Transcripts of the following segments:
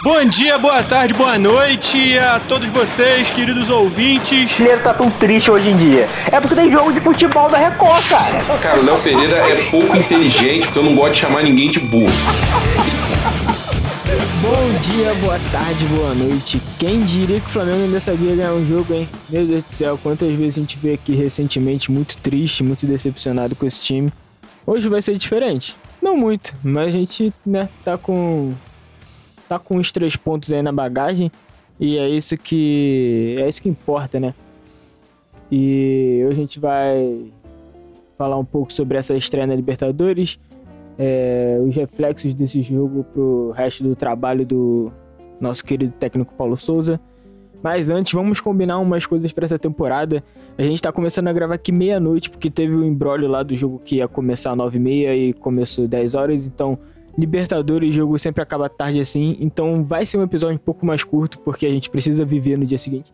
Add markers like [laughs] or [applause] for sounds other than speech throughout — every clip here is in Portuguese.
Bom dia, boa tarde, boa noite a todos vocês, queridos ouvintes. O Mineiro tá tão triste hoje em dia. É porque tem jogo de futebol da Record, cara. Cara, o Léo Pereira é pouco inteligente, porque eu não gosto de chamar ninguém de burro. Bom dia, boa tarde, boa noite. Quem diria que o Flamengo ainda sabia ganhar um jogo, hein? Meu Deus do céu, quantas vezes a gente vê aqui recentemente muito triste, muito decepcionado com esse time. Hoje vai ser diferente. Não muito, mas a gente, né, tá com tá com os três pontos aí na bagagem e é isso que é isso que importa, né? E hoje a gente vai falar um pouco sobre essa estreia na Libertadores, é, os reflexos desse jogo pro resto do trabalho do nosso querido técnico Paulo Souza. Mas antes, vamos combinar umas coisas para essa temporada. A gente tá começando a gravar aqui meia-noite, porque teve o um embrólio lá do jogo que ia começar às 9h30 e começou 10 horas, então Libertadores, jogo sempre acaba tarde assim, então vai ser um episódio um pouco mais curto, porque a gente precisa viver no dia seguinte.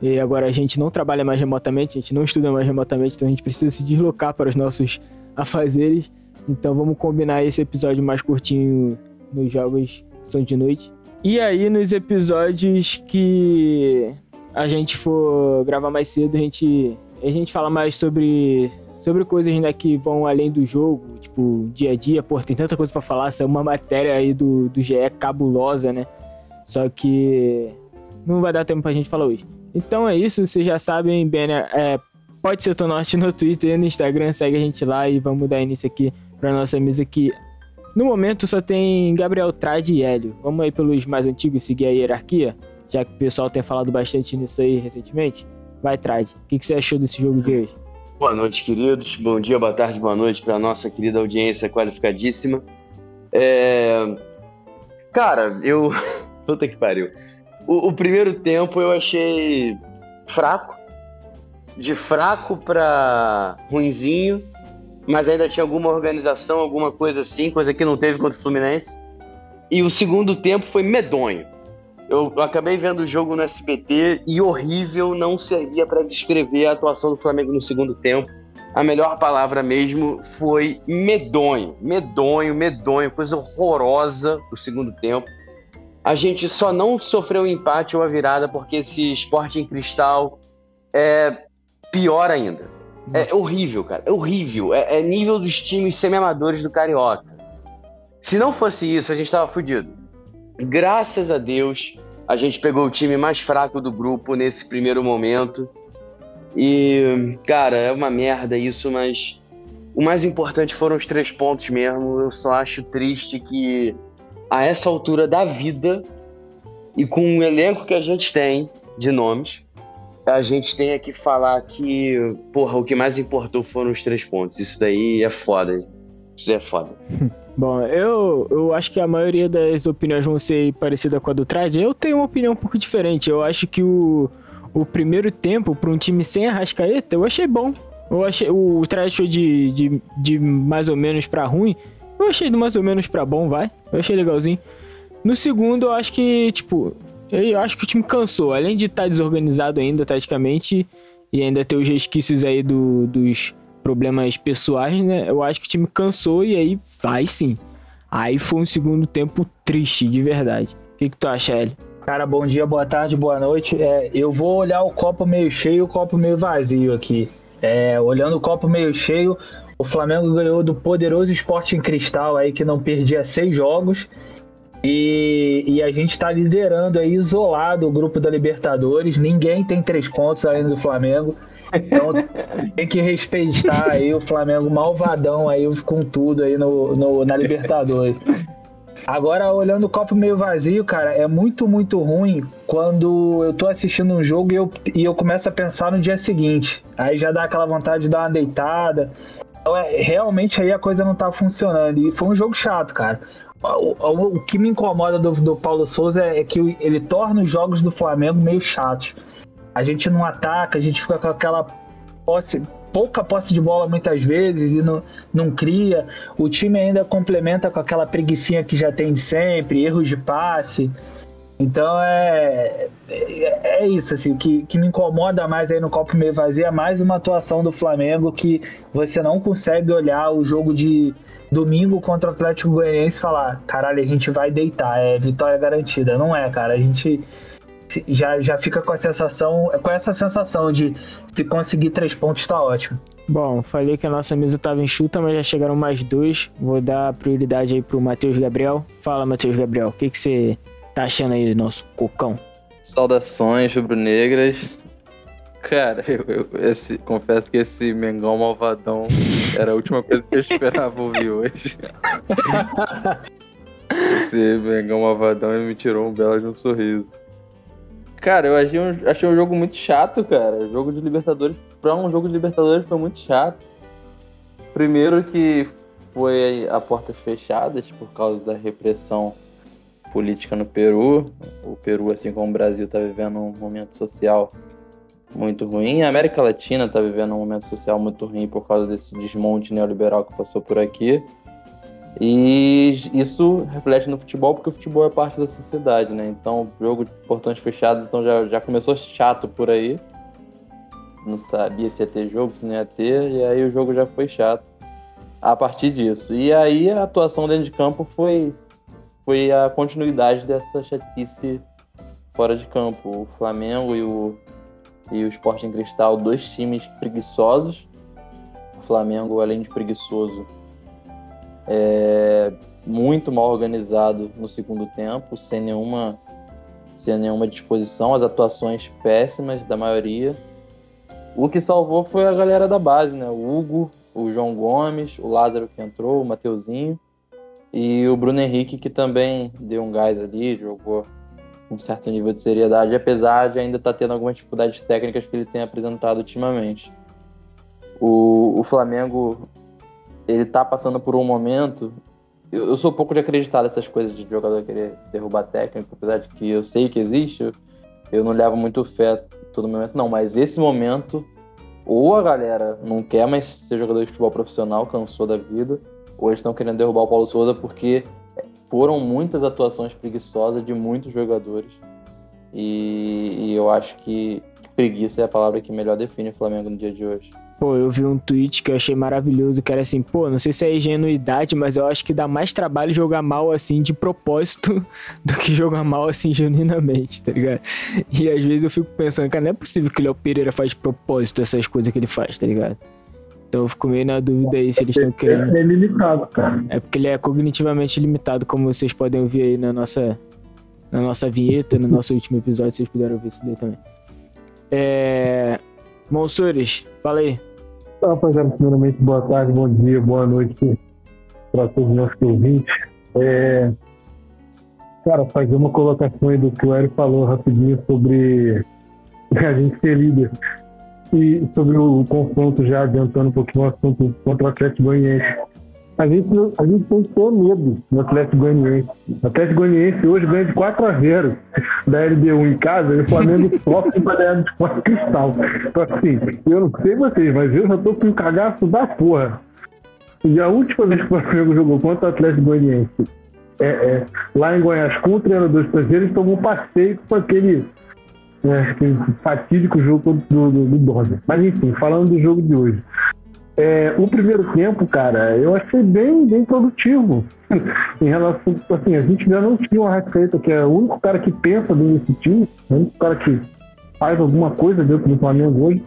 E agora a gente não trabalha mais remotamente, a gente não estuda mais remotamente, então a gente precisa se deslocar para os nossos [laughs] afazeres. Então vamos combinar esse episódio mais curtinho nos jogos são de noite. E aí nos episódios que a gente for gravar mais cedo, a gente a gente fala mais sobre sobre coisas né, que vão além do jogo, tipo, dia a dia, pô, tem tanta coisa para falar, saiu uma matéria aí do, do GE cabulosa, né? Só que não vai dar tempo pra gente falar hoje. Então é isso, vocês já sabem, Banner, é, pode ser o Norte no Twitter e no Instagram, segue a gente lá e vamos dar início aqui pra nossa mesa que no momento só tem Gabriel Trade e Hélio. Vamos aí pelos mais antigos seguir a hierarquia, já que o pessoal tem falado bastante nisso aí recentemente. Vai, Trade. O que, que você achou desse jogo de hoje? Boa noite, queridos. Bom dia, boa tarde, boa noite para nossa querida audiência qualificadíssima. É... Cara, eu. [laughs] Puta que pariu. O, o, primeiro tempo eu achei fraco. De fraco para ruinzinho. Mas ainda tinha alguma organização, alguma coisa assim, coisa que não teve contra o Fluminense. E o segundo tempo foi medonho. Eu acabei vendo o jogo no SBT e horrível não servia para descrever a atuação do Flamengo no segundo tempo. A melhor palavra mesmo foi medonho, medonho, medonho, coisa horrorosa do segundo tempo. A gente só não sofreu um empate ou a virada porque esse esporte em cristal é pior ainda. É Nossa. É horrível, cara. É horrível. É, é nível dos times semi-amadores do Carioca. Se não fosse isso, a gente tava fudido. Graças a Deus, a gente pegou o time mais fraco do grupo nesse primeiro momento. E, cara, é uma merda isso, mas o mais importante foram os três pontos mesmo. Eu só acho triste que, a essa altura da vida, e com o elenco que a gente tem de nomes, a gente tenha que falar que, porra, o que mais importou foram os três pontos. Isso daí é foda. Isso é foda. [laughs] Bom, eu, eu acho que a maioria das opiniões vão ser parecida com a do Trade. Eu tenho uma opinião um pouco diferente. Eu acho que o, o primeiro tempo, para um time sem Arrascaeta, eu achei bom. Eu achei, o Trade achou de, de, de mais ou menos para ruim. Eu achei do mais ou menos para bom, vai. Eu achei legalzinho. No segundo, eu acho que, tipo, eu acho que o time cansou. Além de estar tá desorganizado ainda, taticamente, e ainda ter os resquícios aí do, dos problemas pessoais, né? Eu acho que o time cansou e aí vai sim. Aí foi um segundo tempo triste, de verdade. O que, que tu acha, Eli? Cara, bom dia, boa tarde, boa noite. É, eu vou olhar o copo meio cheio e o copo meio vazio aqui. É, olhando o copo meio cheio, o Flamengo ganhou do poderoso Esporte em Cristal aí que não perdia seis jogos. E, e a gente está liderando aí isolado o grupo da Libertadores. Ninguém tem três pontos além do Flamengo. Então tem que respeitar aí o Flamengo malvadão aí com tudo aí no, no, na Libertadores. Agora, olhando o copo meio vazio, cara, é muito, muito ruim quando eu tô assistindo um jogo e eu, e eu começo a pensar no dia seguinte. Aí já dá aquela vontade de dar uma deitada. Então, é, realmente aí a coisa não tá funcionando. E foi um jogo chato, cara. O, o, o que me incomoda do, do Paulo Souza é, é que ele torna os jogos do Flamengo meio chatos. A gente não ataca, a gente fica com aquela posse, pouca posse de bola muitas vezes e não, não cria. O time ainda complementa com aquela preguiçinha que já tem sempre, erros de passe. Então é, é, é isso, assim, que, que me incomoda mais aí no copo meio vazio é mais uma atuação do Flamengo que você não consegue olhar o jogo de domingo contra o Atlético Goianiense falar, caralho, a gente vai deitar, é vitória garantida. Não é, cara. A gente já, já fica com a sensação, com essa sensação de se conseguir três pontos tá ótimo. Bom, falei que a nossa mesa estava enxuta, mas já chegaram mais dois. Vou dar prioridade aí pro Matheus Gabriel. Fala, Matheus Gabriel, o que, que você tá achando aí do nosso cocão? Saudações rubro-negras. Cara, [laughs] eu, eu esse, confesso que esse Mengão malvadão era a última coisa que eu esperava ouvir hoje. [laughs] esse Mengão malvadão me tirou um belo de um sorriso. Cara, eu achei um, achei um jogo muito chato, cara. Jogo de Libertadores, pra um jogo de Libertadores foi muito chato. Primeiro que foi a portas fechadas por causa da repressão política no Peru. O Peru, assim como o Brasil, está vivendo um momento social muito ruim. A América Latina está vivendo um momento social muito ruim por causa desse desmonte neoliberal que passou por aqui. E isso reflete no futebol, porque o futebol é parte da sociedade, né? Então, jogo de portões fechados então já, já começou chato por aí. Não sabia se ia ter jogo, se não ia ter, e aí o jogo já foi chato a partir disso. E aí a atuação dentro de campo foi, foi a continuidade dessa chatice fora de campo. O Flamengo e o, e o Sporting Cristal, dois times preguiçosos. O Flamengo, além de preguiçoso, é, muito mal organizado no segundo tempo, sem nenhuma, sem nenhuma disposição, as atuações péssimas da maioria. O que salvou foi a galera da base, né? O Hugo, o João Gomes, o Lázaro que entrou, o Mateuzinho e o Bruno Henrique que também deu um gás ali, jogou um certo nível de seriedade, apesar de ainda estar tá tendo algumas dificuldades técnicas que ele tem apresentado ultimamente. O, o Flamengo ele tá passando por um momento. Eu, eu, sou um pouco de acreditar nessas coisas de jogador querer derrubar técnico, apesar de que eu sei que existe, eu, não levo muito fé todo momento, não. Mas esse momento, ou a galera não quer mais ser jogador de futebol profissional, cansou da vida, ou eles estão querendo derrubar o Paulo Souza porque foram muitas atuações preguiçosas de muitos jogadores. E, e eu acho que preguiça é a palavra que melhor define o Flamengo no dia de hoje. Pô, eu vi um tweet que eu achei maravilhoso, que era assim, pô, não sei se é ingenuidade, mas eu acho que dá mais trabalho jogar mal assim de propósito [laughs] do que jogar mal assim genuinamente, tá ligado? E às vezes eu fico pensando, cara, não é possível que o Léo Pereira faz de propósito essas coisas que ele faz, tá ligado? Então eu fico meio na dúvida aí se eles estão querendo. É limitado, cara. É porque ele é cognitivamente limitado, como vocês podem ouvir aí na nossa, na nossa vinheta, no nosso último episódio, vocês puderam ouvir isso daí também. É. Monsures, fala aí. Então, rapaziada, primeiramente, boa tarde, bom dia, boa noite para todos os nossos ouvintes. É, cara, fazer uma colocação aí do que o Eric falou rapidinho sobre [laughs] a gente ser líder e sobre o confronto, já adiantando um pouquinho o assunto contra o Atlético Goianiense. A gente, a gente tem que ter medo do Atlético Goianiense. O Atlético Goianiense hoje ganha de 4 a 0 da LDU em casa e o Flamengo [laughs] sofre para ganhar de Sport Cristal. Então, assim, eu não sei vocês, mas eu já tô com um cagaço da porra. E a última vez que o Flamengo jogou contra o Atlético Goianiense, é, é, lá em Goiás, com o treinador estrangeiro, ele tomou um passeio com aquele, é, fatídico jogo do, do, do Mas enfim, falando do jogo de hoje. É, o primeiro tempo, cara, eu achei bem, bem produtivo. [laughs] em relação, assim, a gente ainda não tinha uma receita, que é o único cara que pensa bem nesse time, o único cara que faz alguma coisa dentro do Flamengo hoje.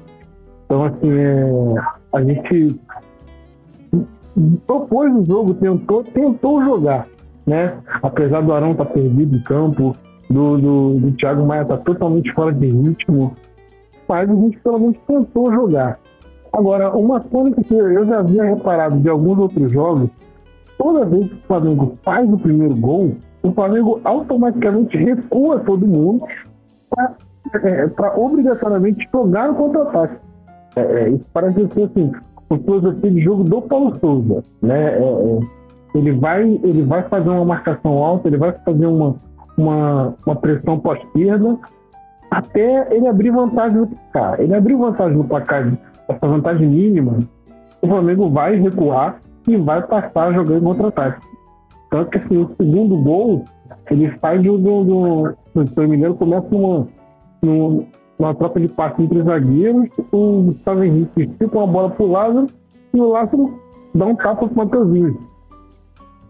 Então, assim, é, a gente propôs o jogo, tentou, tentou jogar, né? Apesar do Arão estar tá perdido em campo, do, do, do Thiago Maia estar tá totalmente fora de ritmo, mas a gente pelo menos tentou jogar. Agora, uma coisa que eu já havia reparado de alguns outros jogos, toda vez que o Flamengo faz o primeiro gol, o Flamengo automaticamente recua todo mundo para é, obrigatoriamente jogar no contra-ataque. É, é, isso parece ser assim, o filosofia de jogo do Paulo Souza. Né? É, é, ele, vai, ele vai fazer uma marcação alta, ele vai fazer uma, uma, uma pressão pós-esquerda, até ele abrir vantagem no placar. Ele abriu vantagem no placar essa vantagem mínima, o Flamengo vai recuar e vai passar jogando contra-ataque. Tanto que assim, o segundo gol, ele faz do. do, do se não me engano, começa numa, numa, troca de passe entre zagueiros, o Gustavo Henrique fica uma bola pro Lázaro e o Lázaro dá um tapa pro Matheusinho.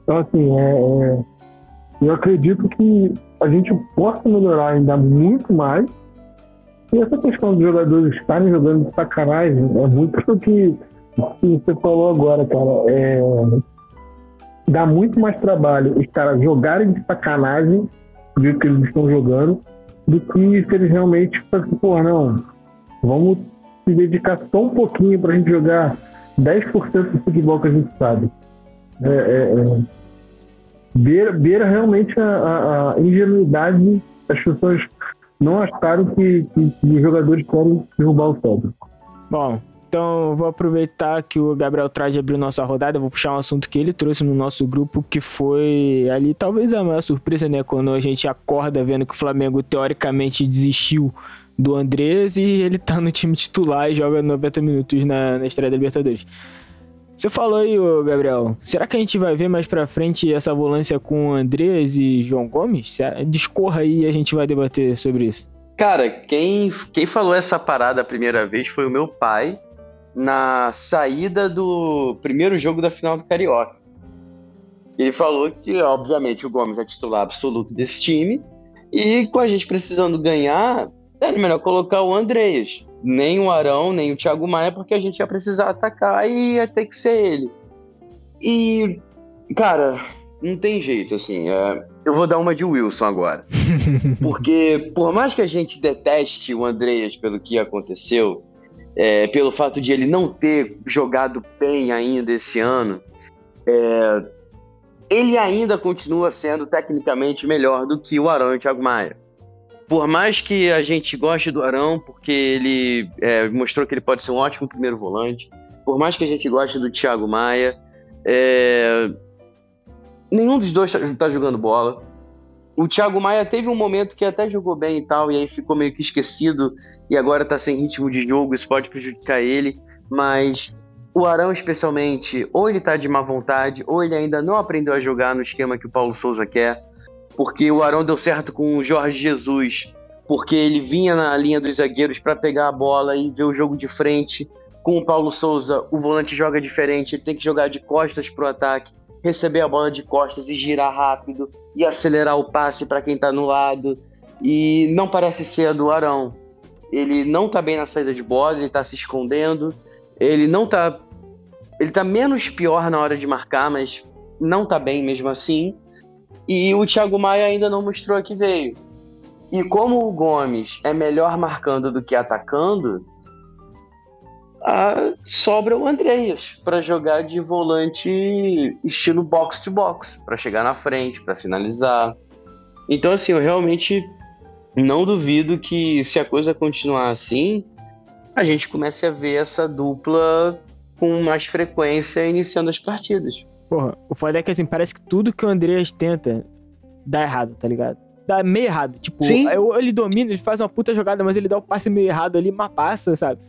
Então, assim, é, é, eu acredito que a gente possa melhorar ainda muito mais. E essa questão dos jogadores estarem jogando de sacanagem é muito o que você falou agora, cara. É, dá muito mais trabalho os caras jogarem de sacanagem do que eles estão jogando do que se eles realmente assim, pô, não, vamos se dedicar só um pouquinho pra gente jogar 10% do futebol que a gente sabe. É, é, é, beira, beira realmente a, a, a, ingenuidade das pessoas não acharam que, que, que os jogadores querem derrubar o Celta. Bom, então vou aproveitar que o Gabriel Trade abriu nossa rodada, vou puxar um assunto que ele trouxe no nosso grupo, que foi ali talvez a maior surpresa, né? Quando a gente acorda vendo que o Flamengo teoricamente desistiu do Andrés e ele tá no time titular e joga 90 minutos na, na estreia da Libertadores. Você falou aí, Gabriel, será que a gente vai ver mais pra frente essa volância com Andrés e João Gomes? Discorra aí e a gente vai debater sobre isso. Cara, quem, quem falou essa parada a primeira vez foi o meu pai na saída do primeiro jogo da final do Carioca. Ele falou que, obviamente, o Gomes é titular absoluto desse time e com a gente precisando ganhar, era melhor colocar o Andreas. Nem o Arão, nem o Thiago Maia, porque a gente ia precisar atacar e ia ter que ser ele. E, cara, não tem jeito, assim. É... eu vou dar uma de Wilson agora. [laughs] porque, por mais que a gente deteste o Andreas pelo que aconteceu, é, pelo fato de ele não ter jogado bem ainda esse ano, é... ele ainda continua sendo tecnicamente melhor do que o Arão e o Thiago Maia por mais que a gente goste do Arão, porque ele é, mostrou que ele pode ser um ótimo primeiro volante, por mais que a gente goste do Thiago Maia, é, nenhum dos dois está tá jogando bola. O Thiago Maia teve um momento que até jogou bem e tal, e aí ficou meio que esquecido, e agora está sem ritmo de jogo, isso pode prejudicar ele, mas o Arão, especialmente, ou ele está de má vontade, ou ele ainda não aprendeu a jogar no esquema que o Paulo Souza quer porque o Arão deu certo com o Jorge Jesus, porque ele vinha na linha dos zagueiros para pegar a bola e ver o jogo de frente. Com o Paulo Souza, o volante joga diferente, ele tem que jogar de costas pro ataque, receber a bola de costas e girar rápido e acelerar o passe para quem está no lado. E não parece ser a do Arão. Ele não está bem na saída de bola, ele está se escondendo. Ele não está ele tá menos pior na hora de marcar, mas não está bem mesmo assim. E o Thiago Maia ainda não mostrou que veio. E como o Gomes é melhor marcando do que atacando, a, sobra o Andreas para jogar de volante estilo box to box, para chegar na frente, para finalizar. Então, assim, eu realmente não duvido que se a coisa continuar assim, a gente comece a ver essa dupla com mais frequência iniciando as partidas. Porra, o foda é que assim, parece que tudo que o Andreas tenta dá errado, tá ligado? Dá meio errado. Tipo, Sim. ele domina, ele faz uma puta jogada, mas ele dá o passe meio errado ali, mas passa, sabe?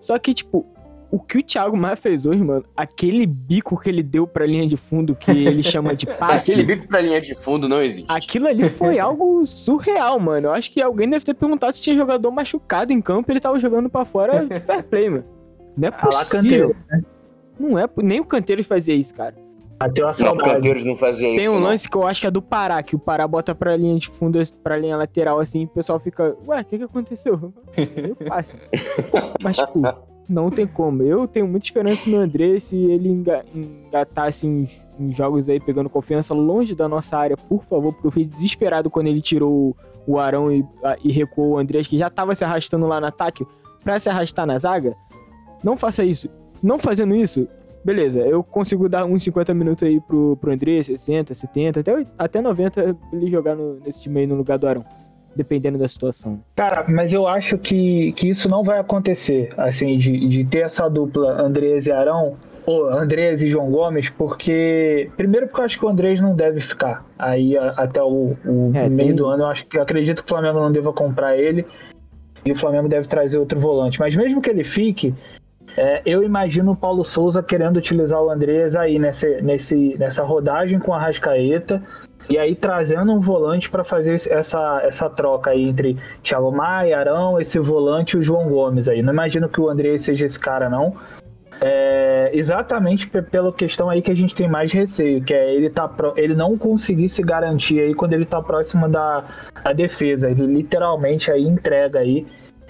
Só que, tipo, o que o Thiago Maia fez hoje, mano, aquele bico que ele deu pra linha de fundo, que ele chama de [laughs] passe. aquele bico pra linha de fundo não existe. Aquilo ali foi [laughs] algo surreal, mano. Eu acho que alguém deve ter perguntado se tinha jogador machucado em campo e ele tava jogando pra fora de fair play, mano. Não é possível. Né? Não é, nem o Canteiro fazia isso, cara. Até uma saudade. Não, Canteiros não fazia Tem isso. Tem um não. lance que eu acho que é do Pará, que o Pará bota pra linha de fundo, pra linha lateral, assim, e o pessoal fica, ué, o que que aconteceu? [laughs] Eu passo. Mas, tipo, não tem como. Eu tenho muita esperança no André se ele enga engatasse uns, uns, jogos aí pegando confiança longe da nossa área, por favor, porque eu fui desesperado quando ele tirou o Arão e, e recuou o André, que já tava se arrastando lá no ataque, pra se arrastar na zaga. Não faça isso. Não fazendo isso, beleza, eu consigo dar uns 50 minutos aí pro, pro André, 60, 70, até, até 90 ele jogar no, nesse time aí no lugar do Arão. Dependendo da situação. Cara, mas eu acho que, que isso não vai acontecer, assim, de, de ter essa dupla Andrés e Arão, ou Andrés e João Gomes, porque. Primeiro porque eu acho que o Andrés não deve ficar. Aí a, até o, o é, meio do ano, eu acho que eu acredito que o Flamengo não deva comprar ele. E o Flamengo deve trazer outro volante. Mas mesmo que ele fique, é, eu imagino o Paulo Souza querendo utilizar o Andrés aí nesse, nesse, nessa rodagem com a Rascaeta e aí trazendo um volante para fazer essa, essa troca aí entre Thiago Maia, Arão, esse volante e o João Gomes aí. Não imagino que o Andrés seja esse cara, não. É, exatamente pela questão aí que a gente tem mais receio, que é ele, tá pro, ele não conseguir se garantir aí quando ele tá próximo da, da defesa. Ele literalmente aí entrega aí.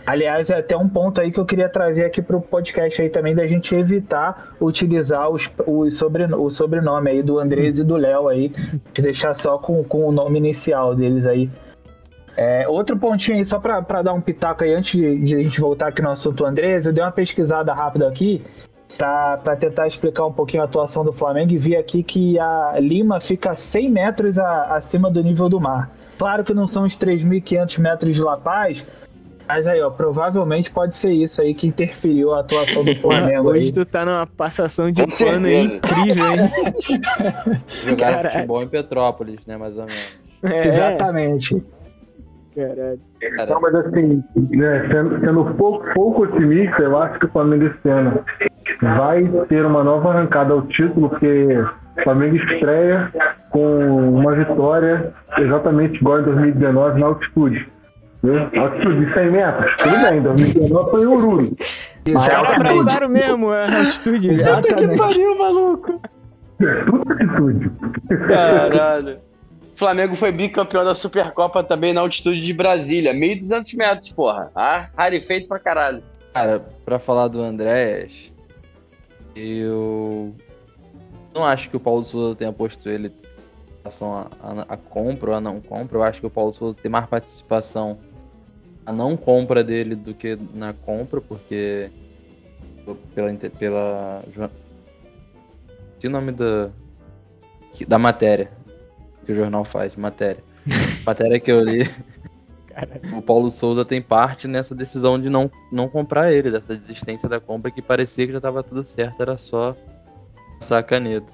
Aliás, é até um ponto aí que eu queria trazer aqui pro podcast aí também, da gente evitar utilizar os, os o sobrenome aí do Andrés e do Léo aí, de deixar só com, com o nome inicial deles aí. É, outro pontinho aí, só para dar um pitaco aí, antes de, de, a gente voltar aqui no assunto Andrés, eu dei uma pesquisada rápida aqui para tentar explicar um pouquinho a atuação do Flamengo e vi aqui que a Lima fica 100 metros a, acima do nível do mar. Claro que não são os 3.500 metros de La Paz, mas aí, ó, provavelmente pode ser isso aí que interferiu a atuação do Flamengo. Hoje tu tá numa passação de Com pano aí incrível, hein? [laughs] Jogaram Caralho. futebol em Petrópolis, né, mais ou menos. É, Exatamente. Caralho. Cara, Não, mas assim, né, sendo, sendo pouco, pouco otimista, eu acho que o Flamengo esse ano vai ter uma nova arrancada ao título, porque o Flamengo estreia com uma vitória exatamente igual em 2019 na altitude. Né? Altitude de 100 metros, tudo bem, 2019 foi em Ururu. Os caras abraçaram mesmo a altitude. Exatamente. Pariu, maluco. Tudo altitude. Caralho. Flamengo foi bicampeão da Supercopa também na altitude de Brasília, 1.200 metros, porra. Ah, rarefeito pra caralho. Cara, pra falar do Andrés, eu não acho que o Paulo Souza tenha posto ele em relação a, a- a compra ou a não compra. Eu acho que o Paulo Souza tem mais participação a não compra dele do que na compra, porque pela pela que nome da da matéria que o jornal faz, matéria. [laughs] matéria que eu li o Paulo Souza tem parte nessa decisão de não, não comprar ele, dessa desistência da compra que parecia que já estava tudo certo, era só passar a caneta.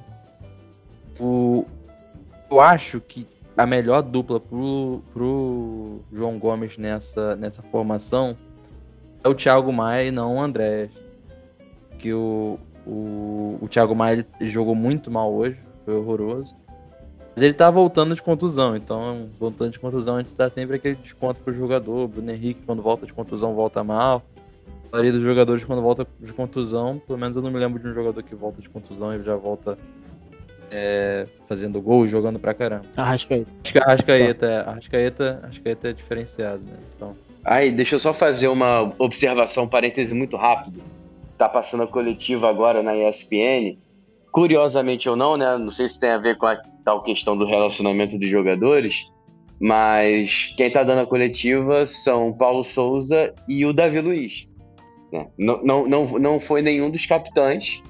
O, eu acho que a melhor dupla pro, pro João Gomes nessa, nessa formação é o Thiago Maia e não o André. Que o, o, o Thiago Maia jogou muito mal hoje, foi horroroso. Mas ele tá voltando de contusão, então voltando de contusão a gente dá sempre aquele desconto pro jogador. Bruno Henrique, quando volta de contusão, volta mal. A maioria dos jogadores, quando volta de contusão, pelo menos eu não me lembro de um jogador que volta de contusão e já volta é, fazendo gol, jogando pra caramba. Arrascaeta. Acho que a Arrascaeta, é, Arrascaeta, Arrascaeta é diferenciado, né? Então, Aí, deixa eu só fazer uma observação, um parêntese muito rápido. Tá passando a coletiva agora na ESPN. Curiosamente ou não, né? Não sei se tem a ver com a tal questão do relacionamento dos jogadores, mas quem tá dando a coletiva são Paulo Souza e o Davi Luiz. né? Não, não, não, não foi nenhum dos capitães,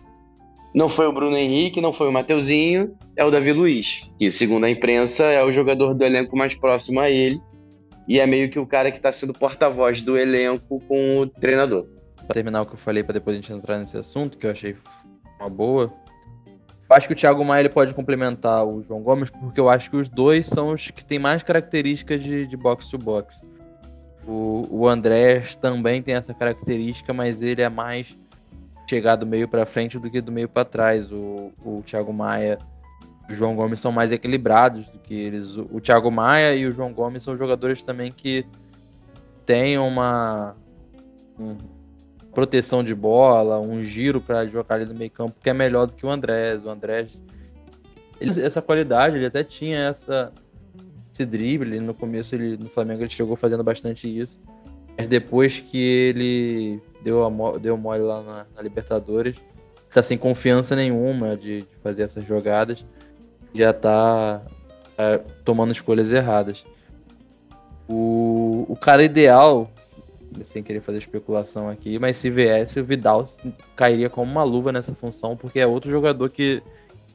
não foi o Bruno Henrique, não foi o Mateuzinho, é o Davi Luiz, que segundo a imprensa é o jogador do elenco mais próximo a ele e é meio que o cara que tá sendo porta-voz do elenco com o treinador. pra terminar o que eu falei, pra depois a gente entrar nesse assunto, que eu achei uma boa. Acho que o Thiago Maia ele pode complementar o João Gomes, porque eu acho que os dois são os que têm mais características de, de box to box. O, o Andrés também tem essa característica, mas ele é mais chegar do meio pra frente do que do meio pra trás. O, o Thiago Maia e o João Gomes são mais equilibrados do que eles. O, Thiago Maia e o João Gomes são jogadores também que têm uma um- proteção de bola, um giro pra jogar ali no meio campo, que é melhor do que o Andrés. O Andrés, ele- essa qualidade, ele até tinha essa esse drible, no começo ele no Flamengo ele chegou fazendo bastante isso. Mas depois que ele deu, a, deu mole lá na, na Libertadores, tá sem confiança nenhuma de, de fazer essas jogadas, já tá, tá tomando escolhas erradas. O, o cara ideal, sem querer fazer especulação aqui, mas se viesse, o Vidal cairia como uma luva nessa função, porque é outro jogador que,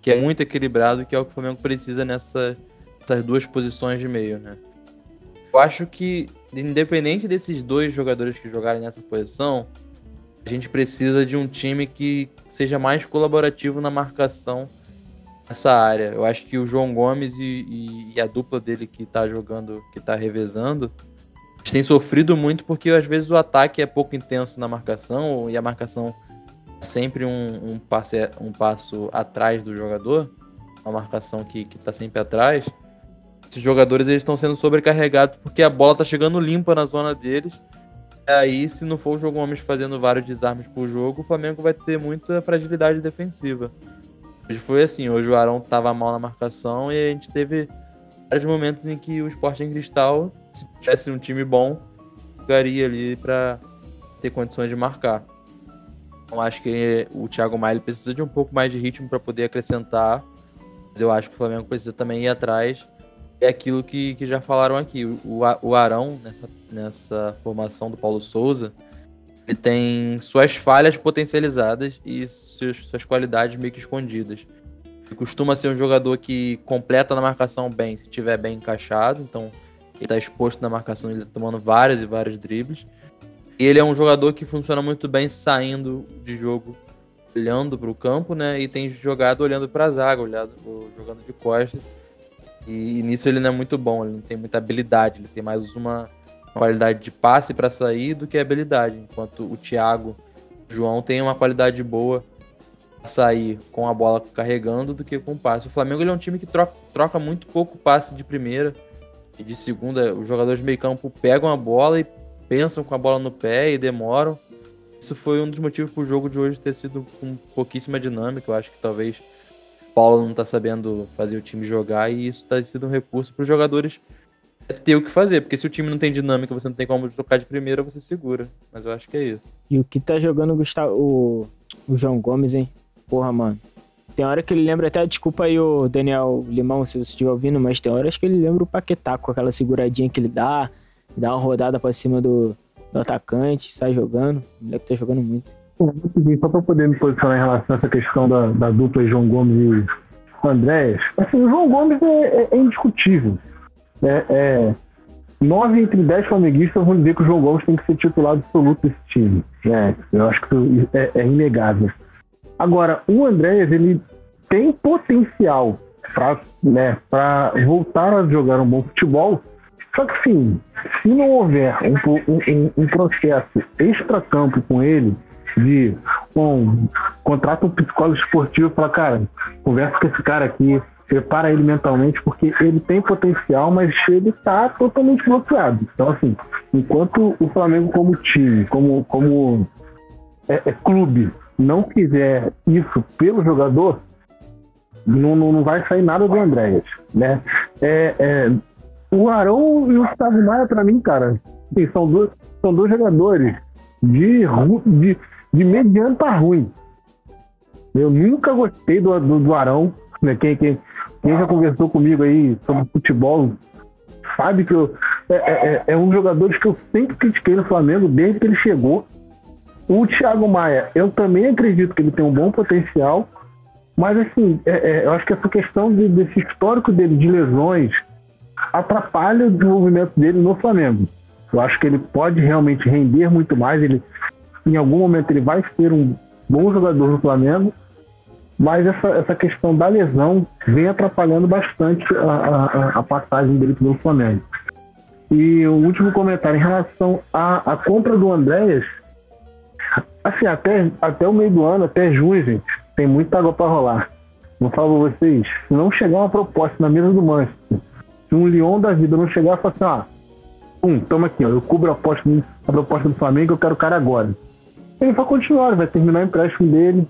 que é muito equilibrado, que é o que o Flamengo precisa nessa, nessas duas posições de meio, né? Eu acho que, independente desses dois jogadores que jogarem nessa posição, a gente precisa de um time que seja mais colaborativo na marcação nessa área. Eu acho que o João Gomes e, e- e a dupla dele que tá jogando, que tá revezando, eles têm sofrido muito porque às vezes o ataque é pouco intenso na marcação e a marcação é sempre um, um, passe, um passo atrás do jogador, uma marcação que, que tá sempre atrás. Esses jogadores eles estão sendo sobrecarregados porque a bola tá chegando limpa na zona deles. aí, se não for o jogo homens fazendo vários desarmes por jogo, o Flamengo vai ter muita fragilidade defensiva. Hoje foi assim, hoje o Arão tava mal na marcação e a gente teve vários momentos em que o Sporting Cristal, se tivesse um time bom, jogaria ali para ter condições de marcar. Então acho que o Thiago Maia precisa de um pouco mais de ritmo para poder acrescentar. Mas eu acho que o Flamengo precisa também ir atrás. É aquilo que, que já falaram aqui. O, o Arão, nessa, nessa formação do Paulo Souza, ele tem suas falhas potencializadas e suas, suas qualidades meio que escondidas. Ele costuma ser um jogador que completa na marcação bem, se estiver bem encaixado. Então, ele está exposto na marcação, ele tá tomando vários e vários dribles. E ele é um jogador que funciona muito bem saindo de jogo, olhando para o campo, né? E tem jogado olhando para a zaga, olhando, jogando de costas. E, e, nisso ele não é muito bom, ele não tem muita habilidade, ele tem mais uma qualidade de passe para sair do que habilidade. Enquanto o Thiago o João tem uma qualidade boa sair com a bola carregando do que com passe. O Flamengo ele é um time que troca, troca muito pouco passe de primeira e de segunda. Os jogadores de meio campo pegam a bola e pensam com a bola no pé e demoram. Isso foi um dos motivos para o jogo de hoje ter sido com pouquíssima dinâmica. Eu acho que talvez Paulo não está sabendo fazer o time jogar e isso está sendo um recurso para os jogadores ter o que fazer, porque se o time não tem dinâmica, você não tem como trocar de primeira, você segura. Mas eu acho que é isso. E o que tá jogando o Gustavo, o, o João Gomes, hein? Porra, mano. Tem hora que ele lembra até, desculpa aí o Daniel Limão se você estiver ouvindo, mas tem horas que ele lembra o Paquetá com aquela seguradinha que ele dá, dá uma rodada pra cima do, do atacante, sai jogando. O moleque tá jogando muito. Só pra poder me posicionar em relação a essa questão da, da dupla João Gomes e Andréas, assim, o João Gomes é, é, é indiscutível. É, é, nove entre dez flamenguistas vão dizer que o João Gomes tem que ser titular absoluto desse time. É, eu acho que isso é, é inegável. Agora, o Andréas, ele tem potencial para né, voltar a jogar um bom futebol. Só que, sim, se não houver um, um, um processo extra-campo com ele, de bom, contrata um psicólogo esportivo para cara, conversa com esse cara aqui, prepara ele mentalmente, porque ele tem potencial, mas ele está totalmente bloqueado. Então, assim, enquanto o Flamengo como time, como, como é, é clube, não quiser isso pelo jogador, não, não, não vai sair nada do Andréas, né? É, é, o Arão e o Gustavo Maia, para mim, cara, assim, são, dois, são dois jogadores de, de, de mediano para ruim. Eu nunca gostei do, do, do Arão, né? Quem, quem, quem já conversou comigo aí sobre futebol sabe que eu, é, é, é, é um jogador que eu sempre critiquei no Flamengo desde que ele chegou. O Thiago Maia, eu também acredito que ele tem um bom potencial, mas assim, é, é, eu acho que essa questão de, desse histórico dele de lesões atrapalha o desenvolvimento dele no Flamengo. Eu acho que ele pode realmente render muito mais. Ele, em algum momento, ele vai ser um bom jogador no Flamengo, mas essa, essa questão da lesão vem atrapalhando bastante a, a, a passagem dele pelo Flamengo. E o último comentário em relação à, à compra do Andréas, assim, até, até o meio do ano, até junho, gente, tem muita água para rolar. Não falo pra vocês, se não chegar uma proposta na mesa do Manchester, se um Leão da vida não chegar e falar assim, ah, um, toma aqui, ó, eu cubro a proposta, a proposta do Flamengo, eu quero o cara agora. Ele vai continuar, vai terminar o empréstimo dele,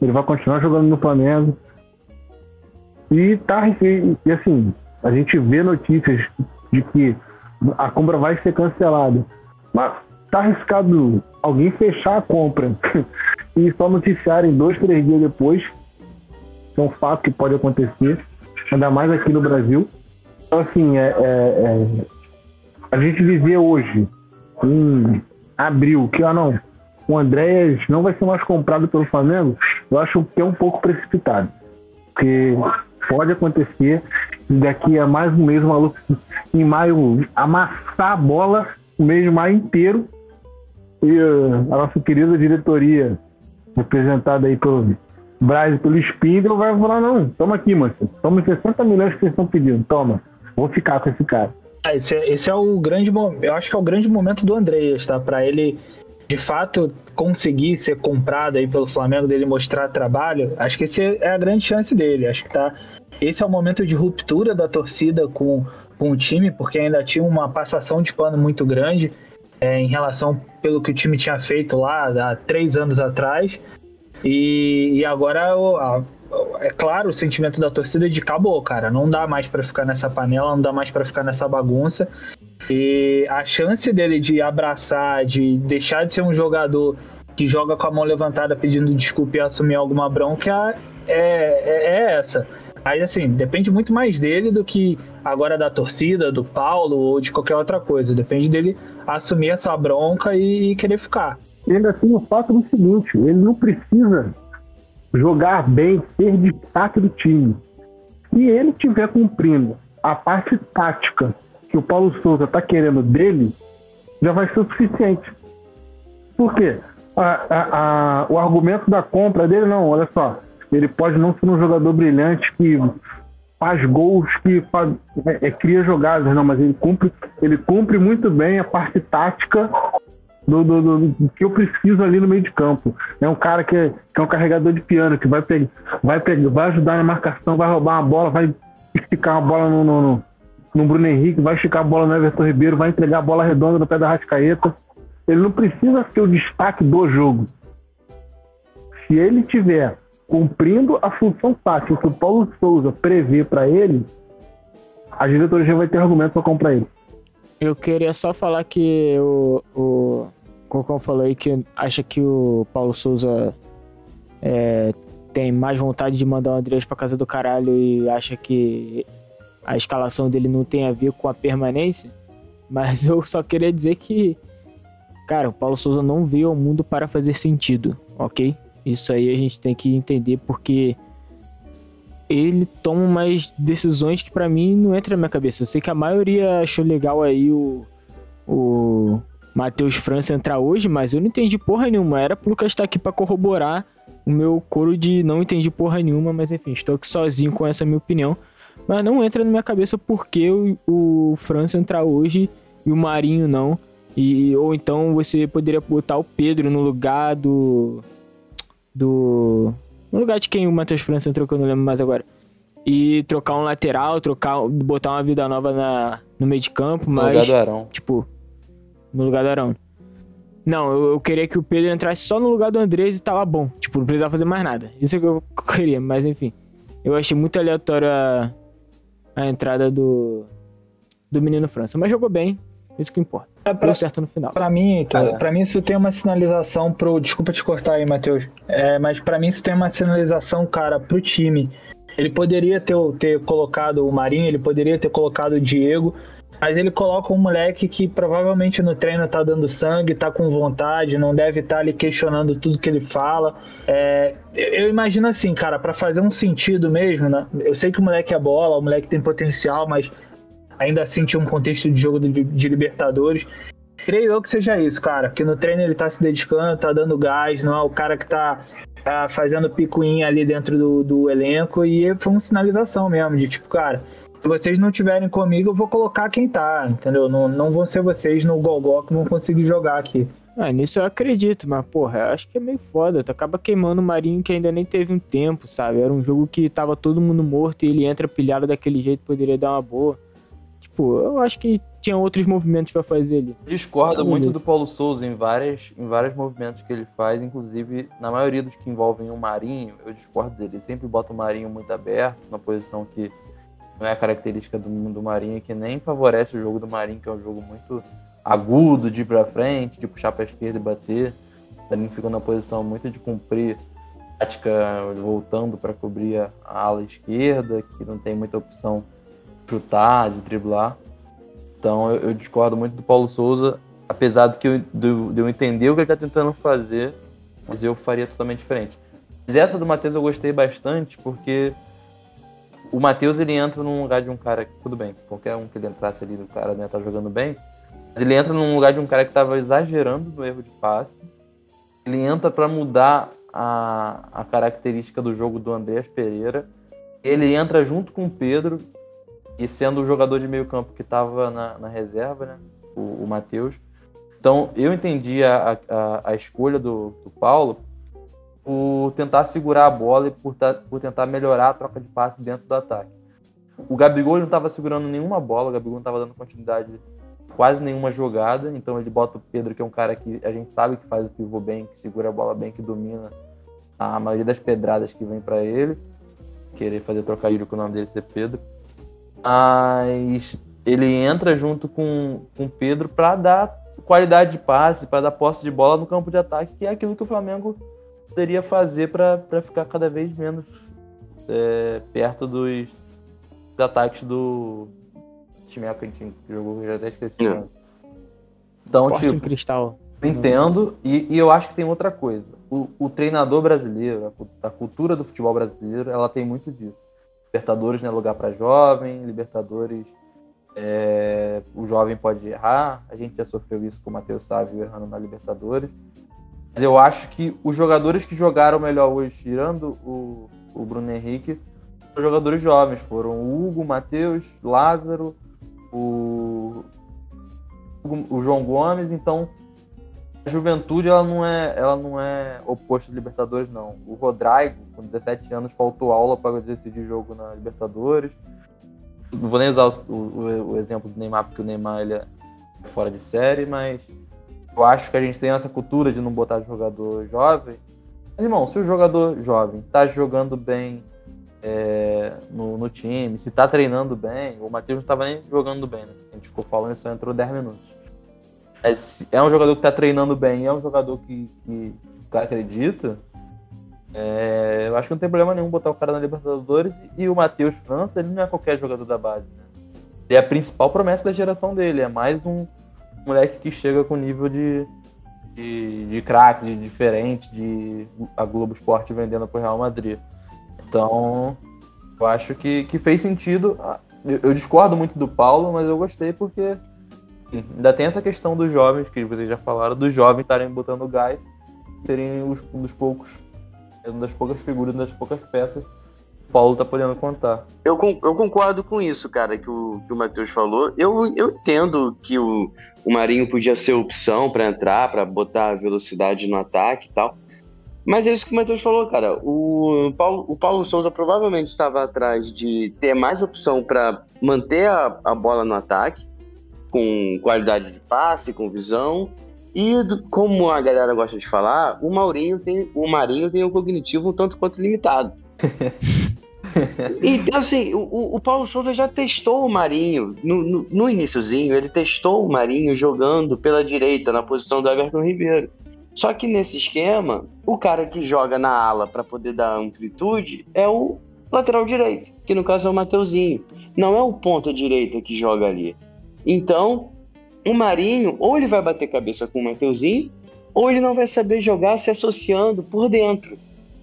ele vai continuar jogando no Flamengo. E tá, e, e assim, a gente vê notícias de que a compra vai ser cancelada. Mas tá arriscado alguém fechar a compra [laughs] e só noticiarem dois, três dias depois. É um fato que pode acontecer, ainda mais aqui no Brasil. Então, assim, é, é, é a gente viver hoje, em abril, que ah, não, o Andréas não vai ser mais comprado pelo Flamengo, eu acho que é um pouco precipitado. Porque pode acontecer daqui a mais um mês o maluco em maio amassar a bola o mês de maio inteiro e uh, a nossa querida diretoria representada aí pelo Braz e pelo Spindle vai falar não, toma aqui, mano, toma 60 milhões que vocês estão pedindo, toma, vou ficar com esse cara. Ah, esse, é, esse é o grande eu acho que é o grande momento do Andreas, tá? Para ele de fato conseguir ser comprado aí pelo Flamengo, dele mostrar trabalho, acho que esse é a grande chance dele. Acho que tá. Esse é o momento de ruptura da torcida com, com o time, porque ainda tinha uma passação de pano muito grande. é, em relação pelo que o time tinha feito lá há três anos atrás. E, e agora, a, é claro, o sentimento da torcida é de acabou, cara. Não dá mais para ficar nessa panela, não dá mais para ficar nessa bagunça. E a chance dele de abraçar, de deixar de ser um jogador que joga com a mão levantada pedindo desculpa e assumir alguma bronca é, é, é essa. Aí, assim, depende muito mais dele do que agora da torcida, do Paulo ou de qualquer outra coisa. Depende dele assumir essa bronca e, e querer ficar. E ainda assim, o fato do seguinte: ele não precisa jogar bem, ser destaque do time. Se ele estiver cumprindo a parte tática que o Paulo Souza está querendo dele, já vai ser o suficiente. Por quê? A, a, a, o argumento da compra dele, não, olha só, ele pode não ser um jogador brilhante que faz gols, que faz, é, é, cria jogadas, não, mas ele cumpre, ele cumpre muito bem a parte tática do, do, do, do, que eu preciso ali no meio de campo. É um cara que é, que é um carregador de piano, que vai, pegar, vai, pegar, vai ajudar na marcação, vai roubar uma bola, vai esticar uma bola no, no, no Bruno Henrique, vai esticar a bola no Everton Ribeiro, vai entregar a bola redonda no pé da Rascaeta. Ele não precisa ser o destaque do jogo. Se ele tiver cumprindo a função tática que o Paulo Souza prevê para ele, a diretoria já vai ter argumento para comprar ele. Eu queria só falar que o, o Cocão falou aí que acha que o Paulo Souza é, tem mais vontade de mandar o Andrés pra casa do caralho e acha que a escalação dele não tem a ver com a permanência. Mas [laughs] eu só queria dizer que, cara, o Paulo Souza não veio ao mundo para fazer sentido, ok? Isso aí a gente tem que entender porque ele toma umas decisões que para mim não entra na minha cabeça. Eu sei que a maioria achou legal aí o, o Matheus França entrar hoje, mas eu não entendi porra nenhuma. Era pro Lucas estar aqui para corroborar o meu coro de não entendi porra nenhuma, mas enfim, estou aqui sozinho com essa minha opinião. Mas não entra na minha cabeça porque o, o França entrar hoje e o Marinho não. E, ou então você poderia botar o Pedro no lugar do do. No lugar de quem o Matheus França entrou, que eu não lembro mais agora. E trocar um lateral, trocar, botar uma vida nova na, no meio de campo, mas. No lugar do Arão. Tipo, no lugar do Arão. Não, eu, eu, queria que o Pedro entrasse só no lugar do Andrés e tava bom. Tipo, não precisava fazer mais nada. Isso é que eu [laughs] queria, mas enfim. Eu achei muito aleatório a, a entrada do, do menino França. Mas jogou bem, isso que importa. É pra, Deu certo no final. Pra mim, cara, pra mim isso tem uma sinalização pro. Desculpa te cortar aí, Matheus. É, mas pra mim isso tem uma sinalização, cara, pro time. Ele poderia ter, ter colocado o Marinho, ele poderia ter colocado o Diego, mas ele coloca um moleque que provavelmente no treino tá dando sangue, tá com vontade, não deve estar tá ali questionando tudo que ele fala. É, eu imagino assim, cara, para fazer um sentido mesmo, né? Eu sei que o moleque é bola, o moleque tem potencial, mas ainda assim tinha um contexto de jogo de, de Libertadores. Creio eu que seja isso, cara. Que no treino ele tá se dedicando, tá dando gás, não é o cara que tá, tá fazendo picuinha ali dentro do, do elenco. E foi uma sinalização mesmo, de tipo, cara, se vocês não tiverem comigo, eu vou colocar quem tá, entendeu? Não, não vão ser vocês no Gogó que vão conseguir jogar aqui. Ah, nisso eu acredito, mas porra, eu acho que é meio foda. Tu acaba queimando o Marinho que ainda nem teve um tempo, sabe? Era um jogo que tava todo mundo morto e ele entra pilhado daquele jeito, poderia dar uma boa. Tipo, eu acho que tinha outros movimentos para fazer ali. Discordo muito do Paulo Souza em, várias, em vários movimentos que ele faz, inclusive na maioria dos que envolvem o Marinho, eu discordo dele. Ele sempre bota o Marinho muito aberto, na posição que não é a característica do, do Marinho, que nem favorece o jogo do Marinho, que é um jogo muito agudo de ir pra frente, de puxar pra esquerda e bater. Ele fica na posição muito de cumprir tática voltando para cobrir a ala esquerda, que não tem muita opção chutar, de driblar. Então eu, eu, discordo muito do Paulo Souza, apesar de, que eu, de, de eu entender o que ele está tentando fazer, mas eu faria totalmente diferente. Mas essa do Matheus eu gostei bastante, porque o Matheus ele entra num lugar de um cara, tudo bem, qualquer um que ele entrasse ali, o cara né, tá jogando bem, ele entra num lugar de um cara que estava exagerando no erro de passe. Ele entra para mudar a, a característica do jogo do Andrés Pereira. Ele entra junto com o Pedro e sendo o jogador de meio campo que estava na, na, reserva, né? O, o Matheus. Então, eu entendi a, a, a escolha do, do, Paulo por tentar segurar a bola e por, por tentar melhorar a troca de passe dentro do ataque. O Gabigol não estava segurando nenhuma bola, o Gabigol não estava dando continuidade quase nenhuma jogada, então ele bota o Pedro, que é um cara que a gente sabe que faz o pivô bem, que segura a bola bem, que domina a maioria das pedradas que vem para ele. Querer fazer trocadilho com o nome dele ser Pedro. Mas ele entra junto com o Pedro para dar qualidade de passe, para dar posse de bola no campo de ataque, que é aquilo que o Flamengo poderia fazer para ficar cada vez menos é, perto dos, dos, ataques do time que a gente jogou, já até esqueci. É. Então, Esporte tipo, cristal. Entendo, e, e, eu acho que tem outra coisa. O, o treinador brasileiro, a, a, cultura do futebol brasileiro, ela tem muito disso. Libertadores não é lugar para jovem, Libertadores é, o jovem pode errar. A gente já sofreu isso com o Matheus Sávio errando na Libertadores. Mas eu acho que os jogadores que jogaram melhor hoje, tirando o, o Bruno Henrique, são jogadores jovens. Foram o Hugo, Matheus, Lázaro, o, o João Gomes. Então, a juventude ela não é, ela não é oposto de Libertadores, não. O Rodrigo, com 17 anos, faltou aula para decidir jogo na Libertadores. Não vou nem usar o, o, o, exemplo do Neymar, porque o Neymar ele é fora de série, mas eu acho que a gente tem essa cultura de não botar jogador jovem. Mas, irmão, se o jogador jovem tá jogando bem é, no, no, time, se tá treinando bem, o Matheus não tava nem jogando bem, né? A gente ficou falando, só entrou 10 minutos. É, é um jogador que tá treinando bem, é um jogador que, que, que acredita, é, eu acho que não tem problema nenhum botar o cara na Libertadores e o Matheus França, ele não é qualquer jogador da base. Né? Ele é a principal promessa da geração dele, é mais um moleque que chega com nível de, de, de craque, de diferente, de a Globo Esporte vendendo pro Real Madrid. Então, eu acho que, que fez sentido. Eu, eu discordo muito do Paulo, mas eu gostei porque enfim, ainda tem essa questão dos jovens, que vocês já falaram, dos jovens estarem botando gás, serem os, um dos poucos é uma das poucas figuras, uma das poucas peças Paulo tá podendo contar. Eu, eu concordo com isso, cara, que o, que o Matheus falou. Eu, eu entendo que o, o Marinho podia ser opção para entrar, para botar velocidade no ataque e tal. Mas é isso que o Matheus falou, cara. O Paulo, o Paulo Souza provavelmente estava atrás de ter mais opção para manter a, a bola no ataque, com qualidade de passe, com visão, e como a galera gosta de falar, o Maurinho tem, o Marinho tem um cognitivo um tanto quanto limitado. [laughs] então, assim, o, o, Paulo Souza já testou o Marinho no, no, no iníciozinho, ele testou o Marinho jogando pela direita, na posição do Everton Ribeiro. Só que nesse esquema, o cara que joga na ala para poder dar amplitude é o lateral direito, que no caso é o Mateuzinho. Não é o ponta direita que joga ali. Então, o Marinho, ou ele vai bater cabeça com o Mateuzinho, ou ele não vai saber jogar se associando por dentro.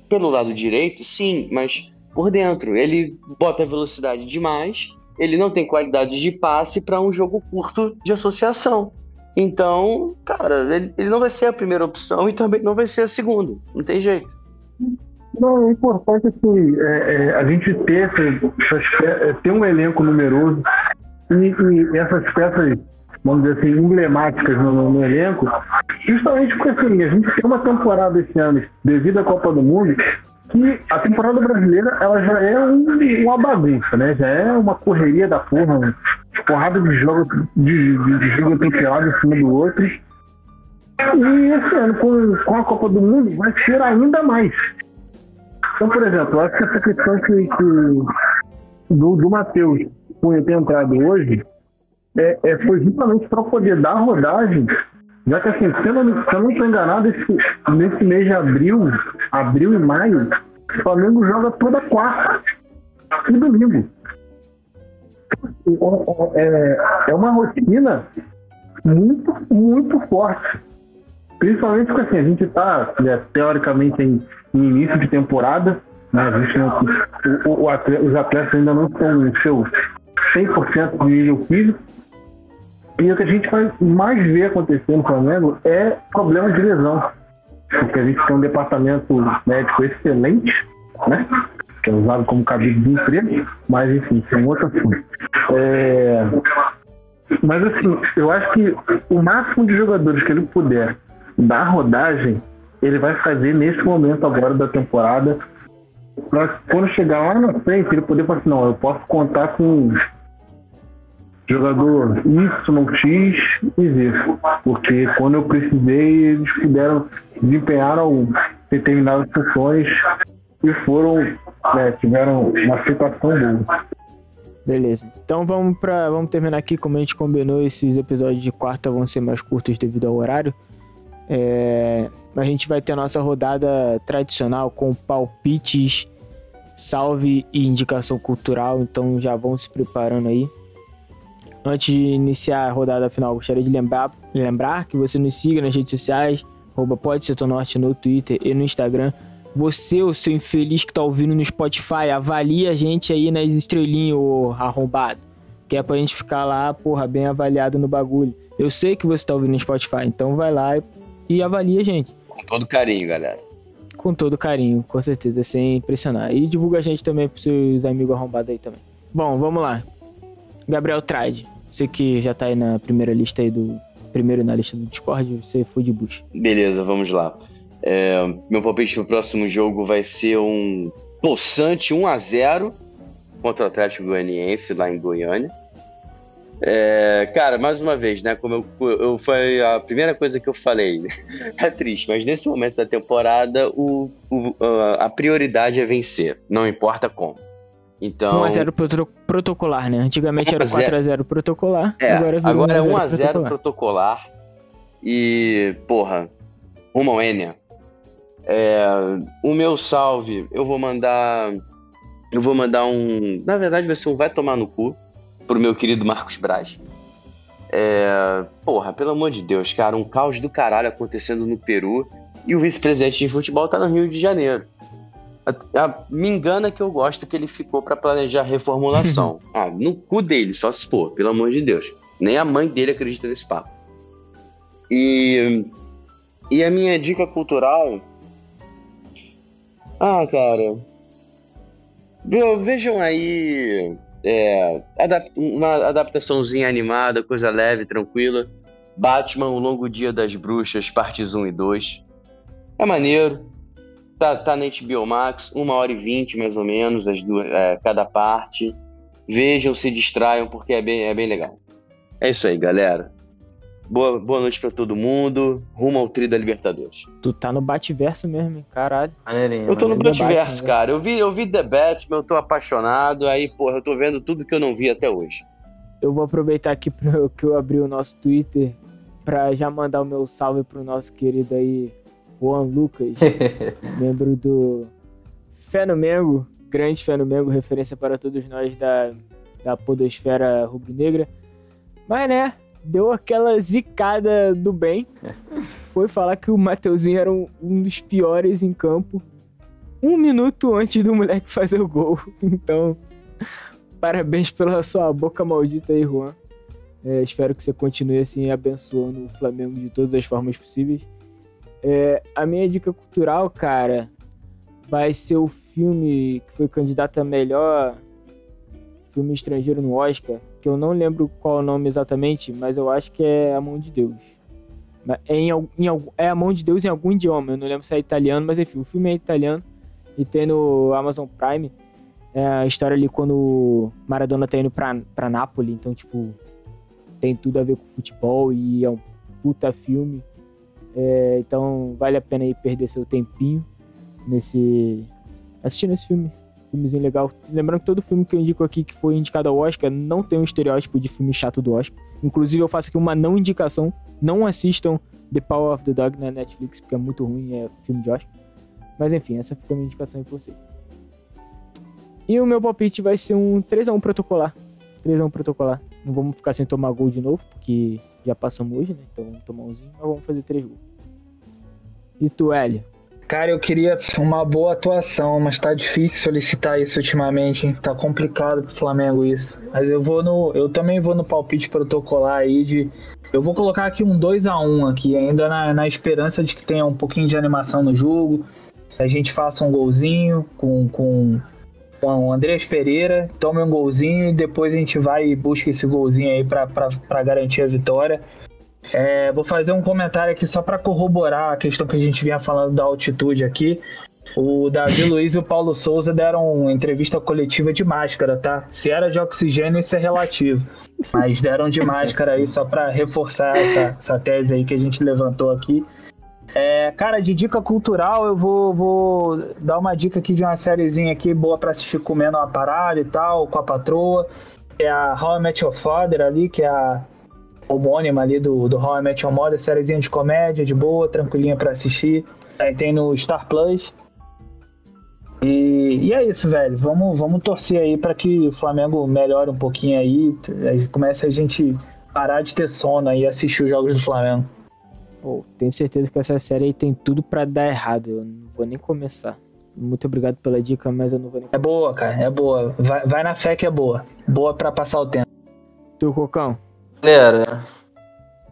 Pelo lado direito, sim, mas por dentro. Ele bota velocidade demais, ele não tem qualidade de passe para um jogo curto de associação. Então, cara, ele, ele, não vai ser a primeira opção e também não vai ser a segunda. Não tem jeito. Não, é importante assim, é, é, a gente ter, é, ter um elenco numeroso e, e essas peças vamos dizer assim, emblemáticas no, no, elenco, justamente porque assim, a gente tem uma temporada esse ano, devido à Copa do Mundo, que a temporada brasileira ela já é um, uma bagunça, né? Já é uma correria da porra, porrada de jogos de, de, de jogo atropelado em cima do outro. E esse ano, com, com a Copa do Mundo, vai ser ainda mais. Então, por exemplo, acho que essa questão que, que do, do Matheus Cunha ter entrado hoje, é, é, foi justamente para poder dar rodagem, já que assim, se eu não, estou enganado, esse, nesse mês de abril, abril e maio, o Flamengo joga toda quarta e domingo. É, é uma rotina muito, muito forte. Principalmente porque assim, a gente está né, teoricamente em, em, início de temporada, né, a gente não, o, o atleta, os atletas ainda não estão no seu 100% de nível físico. E o que a gente mais ver acontecer no Flamengo é problema de lesão. Porque a gente tem um departamento médico excelente, né? Que é usado como cabide de emprego, mas enfim, é um outro assunto. É... Mas assim, eu acho que o máximo de jogadores que ele puder dar rodagem, ele vai fazer nesse momento agora da temporada. Pra quando chegar lá na frente, ele poder falar assim, não, eu posso contar com jogador Y, X e Z. Porque quando eu precisei, eles puderam desempenhar determinadas funções e foram, né, tiveram uma situação boa. Beleza. Então vamos para vamos terminar aqui como a gente combinou. Esses episódios de quarta vão ser mais curtos devido ao horário. É, a gente vai ter a nossa rodada tradicional com palpites, salve e indicação cultural. Então já vão se preparando aí. Antes de iniciar a rodada final, gostaria de lembrar, lembrar que você nos siga nas redes sociais, arroba pode ser norte no Twitter e no Instagram. Você, o seu infeliz que tá ouvindo no Spotify, avalia a gente aí nas estrelinhas, ô arrombado. Que é pra gente ficar lá, porra, bem avaliado no bagulho. Eu sei que você tá ouvindo no Spotify, então vai lá e, e avalia a gente. Com todo carinho, galera. Com todo carinho, com certeza, sem impressionar. E divulga a gente também pros seus amigos arrombados aí também. Bom, vamos lá. Gabriel Trade, você que já tá aí na primeira lista aí do. Primeiro na lista do Discord, você foi de Bush. Beleza, vamos lá. É, meu palpite pro próximo jogo vai ser um possante 1 a 0 contra o Atlético Goianiense lá em Goiânia. É, cara, mais uma vez, né? Como eu, eu foi a primeira coisa que eu falei, né? [laughs] é triste, mas nesse momento da temporada o, o, a prioridade é vencer, não importa como. Então, 1x0 protocolar, né? Antigamente era 4x0 protocolar, é, agora, agora é 1x0 protocolar. protocolar. E, porra, rumo ao Enia. É, o meu salve, eu vou mandar. Eu vou mandar um. Na verdade, vai ser um vai tomar no cu pro meu querido Marcos Braz. É, porra, pelo amor de Deus, cara, um caos do caralho acontecendo no Peru e o vice-presidente de futebol tá no Rio de Janeiro. A, a, me engana que eu gosto que ele ficou para planejar reformulação. [laughs] ah, no cu dele, só se for, pelo amor de Deus. Nem a mãe dele acredita nesse papo. E, e a minha dica cultural. Ah, cara. Vejam aí. É, uma adaptaçãozinha animada, coisa leve, tranquila. Batman, O Longo Dia das Bruxas, partes 1 e 2. É maneiro Tá, tá na HBO Max, uma hora e vinte mais ou menos, as duas, é, cada parte. Vejam, se distraiam, porque é bem, é bem legal. É isso aí, galera. Boa, boa noite pra todo mundo. Rumo ao tri da Libertadores. Tu tá no Bate-Verso mesmo, hein? Caralho. eu tô no Bate-Verso, cara. Eu vi, eu vi The Batman, eu tô apaixonado. Aí, porra, eu tô vendo tudo que eu não vi até hoje. Eu vou aproveitar aqui [laughs] pro, que eu abri o nosso Twitter pra já mandar o meu salve pro nosso querido aí, Juan Lucas, [laughs] membro do Fé no Mengo, grande Fé no Mengo, referência para todos nós da, da podosfera rubro-negra. Mas, né, deu aquela zicada do bem. [laughs] Foi falar que o Mateuzinho era um, um dos piores em campo. Um minuto antes do moleque fazer o gol. [laughs] Então, parabéns pela sua boca maldita aí, Juan. É, espero que você continue assim abençoando o Flamengo de todas as formas possíveis. É, a minha dica cultural, cara, vai ser o filme que foi candidato a melhor filme estrangeiro no Oscar, que eu não lembro qual o nome exatamente, mas eu acho que é A Mão de Deus. É, em, em, é A Mão de Deus em algum idioma, eu não lembro se é italiano, mas enfim, o filme é italiano e tem no Amazon Prime. É a história ali quando Maradona tá indo pra, pra Nápoles, então, tipo, tem tudo a ver com futebol e é um puta filme. É, então vale a pena aí perder seu tempinho nesse assistindo esse filme. Filmezinho legal. Lembrando que todo filme que eu indico aqui que foi indicado ao Oscar não tem um estereótipo de filme chato do Oscar. Inclusive eu faço aqui uma não indicação. Não assistam The Power of the Dog na Netflix, porque é muito ruim, é filme de Oscar. Mas enfim, essa fica a minha indicação aí pra você. E o meu palpite vai ser um 3x1 protocolar. 3x1 protocolar. Não vamos ficar sem tomar gol de novo, porque já passamos hoje, né? Então vamos tomar umzinho, mas vamos fazer 3 gols. E tu, Hélio? Cara, eu queria uma boa atuação, mas tá difícil solicitar isso ultimamente, hein? Tá complicado pro Flamengo isso. Mas eu vou no. Eu também vou no palpite protocolar aí de. Eu vou colocar aqui um 2 a 1 aqui, ainda na, na esperança de que tenha um pouquinho de animação no jogo. A gente faça um golzinho com, com, com o Andrés Pereira, tome um golzinho e depois a gente vai e busca esse golzinho aí para garantir a vitória. É, vou fazer um comentário aqui só para corroborar a questão que a gente vinha falando da altitude aqui. O Davi [laughs] Luiz e o Paulo Souza deram entrevista coletiva de máscara, tá? Se era de oxigênio, isso é relativo. Mas deram de máscara aí só para reforçar essa, essa tese aí que a gente levantou aqui. É, cara, de dica cultural, eu vou, vou dar uma dica aqui de uma sériezinha aqui boa para assistir comendo uma parada e tal, com a patroa. É a How I Met Your Father ali, que é a homônima ali do, do How I Met Your Mother, sériezinha de comédia, de boa, tranquilinha para assistir. Aí tem no Star Plus. E, e, é isso, velho. Vamos, vamos torcer aí para que o Flamengo melhore um pouquinho aí. Comece a gente parar de ter sono aí e assistir os jogos do Flamengo. Pô, tenho certeza que essa série aí tem tudo para dar errado. Eu não vou nem começar. Muito obrigado pela dica, mas eu não vou nem. É boa, cara. É boa. Vai, vai na fé que é boa. Boa para passar o tempo. Tu, Cocão? Galera,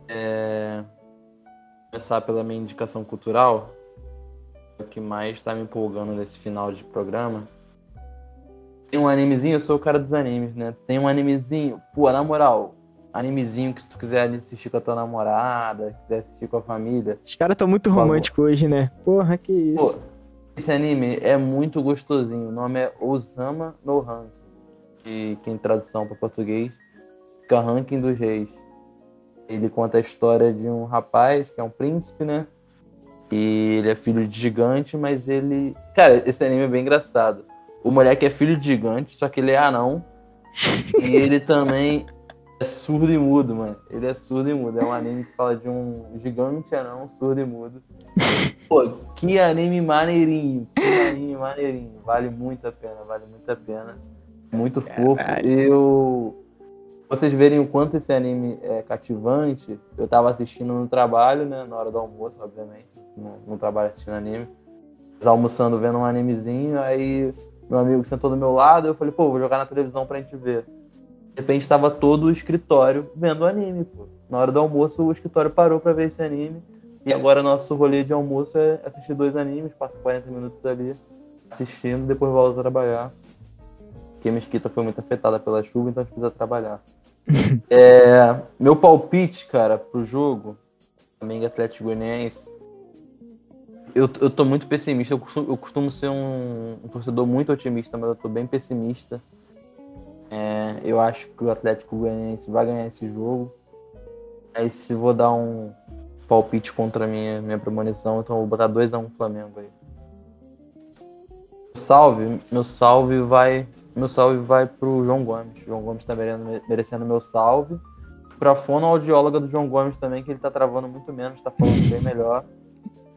é... começar pela minha indicação cultural o que mais tá me empolgando nesse final de programa. Tem um animezinho, eu sou o cara dos animes, né? Tem um animezinho, pô, na moral, animezinho que se tu quiser assistir com a tua namorada, quiser assistir com a família. Os caras estão muito românticos hoje, né? Porra, que isso. Pô, esse anime é muito gostosinho. O nome é Osama no Ranking, que, que em tradução para português fica Ranking dos Reis. Ele conta a história de um rapaz que é um príncipe, né? E ele é filho de gigante, mas ele. Cara, esse anime é bem engraçado. O moleque é filho de gigante, só que ele é anão. [laughs] e ele também é surdo e mudo, mano. Ele é surdo e mudo. É um anime que fala de um gigante anão surdo e mudo. [laughs] Pô, que anime maneirinho. Que anime maneirinho. Vale muito a pena, vale muito a pena. Muito fofo. Eu vocês verem o quanto esse anime é cativante, eu tava assistindo no trabalho, né? Na hora do almoço, obviamente no trabalho assistindo anime. Almoçando, vendo um animezinho, aí meu amigo sentou do meu lado, eu falei, pô, vou jogar na televisão pra gente ver. De repente estava todo o escritório vendo anime, pô. Na hora do almoço, o escritório parou para ver esse anime. E agora nosso rolê de almoço é assistir dois animes, passa 40 minutos ali assistindo, depois volta a trabalhar. Porque a mesquita foi muito afetada pela chuva, então a gente precisa trabalhar. [laughs] é, meu palpite, cara, pro jogo, Flamengo Atlético Goianiense, eu, eu tô muito pessimista. Eu costumo, eu costumo ser um, um, torcedor muito otimista, mas eu tô bem pessimista. Eu acho que o Atlético Goianiense vai ganhar esse jogo. Aí se vou dar um palpite contra a minha, minha premonição, então vou botar 2x1 um Flamengo aí. Salve, meu salve vai. Meu salve vai pro João Gomes. João Gomes tá merecendo, merecendo meu salve. Pra fonoaudióloga do João Gomes também, que ele tá travando muito menos, tá falando bem melhor.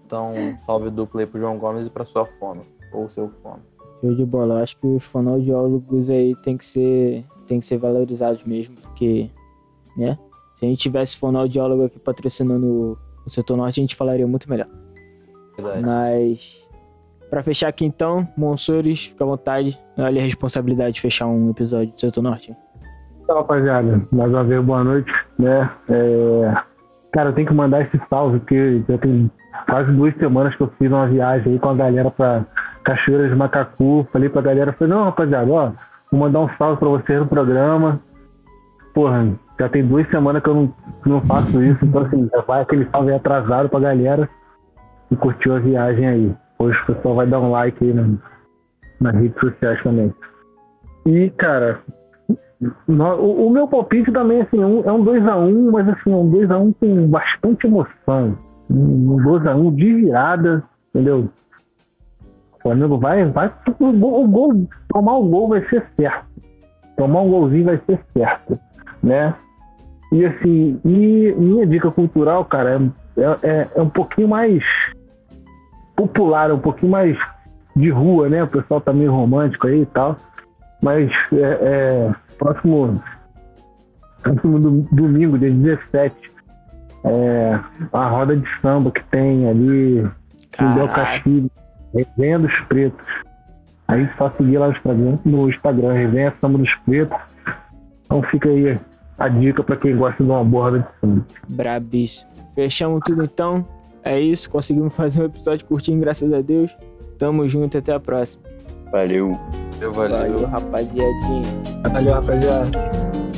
Então, salve duplo aí pro João Gomes e pra sua fono, ou seu fono. Show de bola. Acho que os fonoaudiólogos aí tem que ser, tem que ser valorizados mesmo, porque, né? Se a gente tivesse fonoaudiólogo aqui patrocinando o setor norte, a gente falaria muito melhor. Verdade. Mas, para fechar aqui então, Monsores, fica à vontade. Olha a responsabilidade de fechar um episódio do setor norte. Então, rapaziada, mais uma vez, boa noite, né? É... Cara, eu tenho que mandar esse salve, porque já tem quase duas semanas que eu fiz uma viagem aí com a galera pra Cachoeira de Macacu. Falei pra galera, falei, não, rapaziada, ó, vou mandar um salve pra vocês no programa. Porra, já tem duas semanas que eu não, não faço isso, então assim, já vai aquele salve atrasado pra galera e curtiu a viagem aí. Hoje o pessoal vai dar um like aí na, nas redes sociais também. E, cara, o, o, meu palpite também assim, é um 2x1, um, mas assim, é um 2x1 um com bastante emoção um 2x1 de virada, entendeu? O Flamengo vai, vai o gol, o gol, tomar o gol vai ser certo. Tomar um golzinho vai ser certo, né? E assim, e minha dica cultural, cara, é, é, é um pouquinho mais popular, um pouquinho mais de rua, né? O pessoal tá meio romântico aí e tal. Mas é, é próximo, próximo domingo, dia 17, é, a roda de samba que tem ali, Del Castilho, Resenha dos Pretos. Aí só seguir lá no Instagram, no Instagram Resenha Samba dos Pretos. Então fica aí a dica para quem gosta de uma borda de samba. Brabíssimo. Fechamos tudo então. É isso, conseguimos fazer um episódio curtinho, graças a Deus. Tamo junto, até a próxima. Valeu. Valeu, valeu rapaziadinha. Valeu, rapaziada.